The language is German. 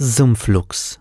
Sumpflux.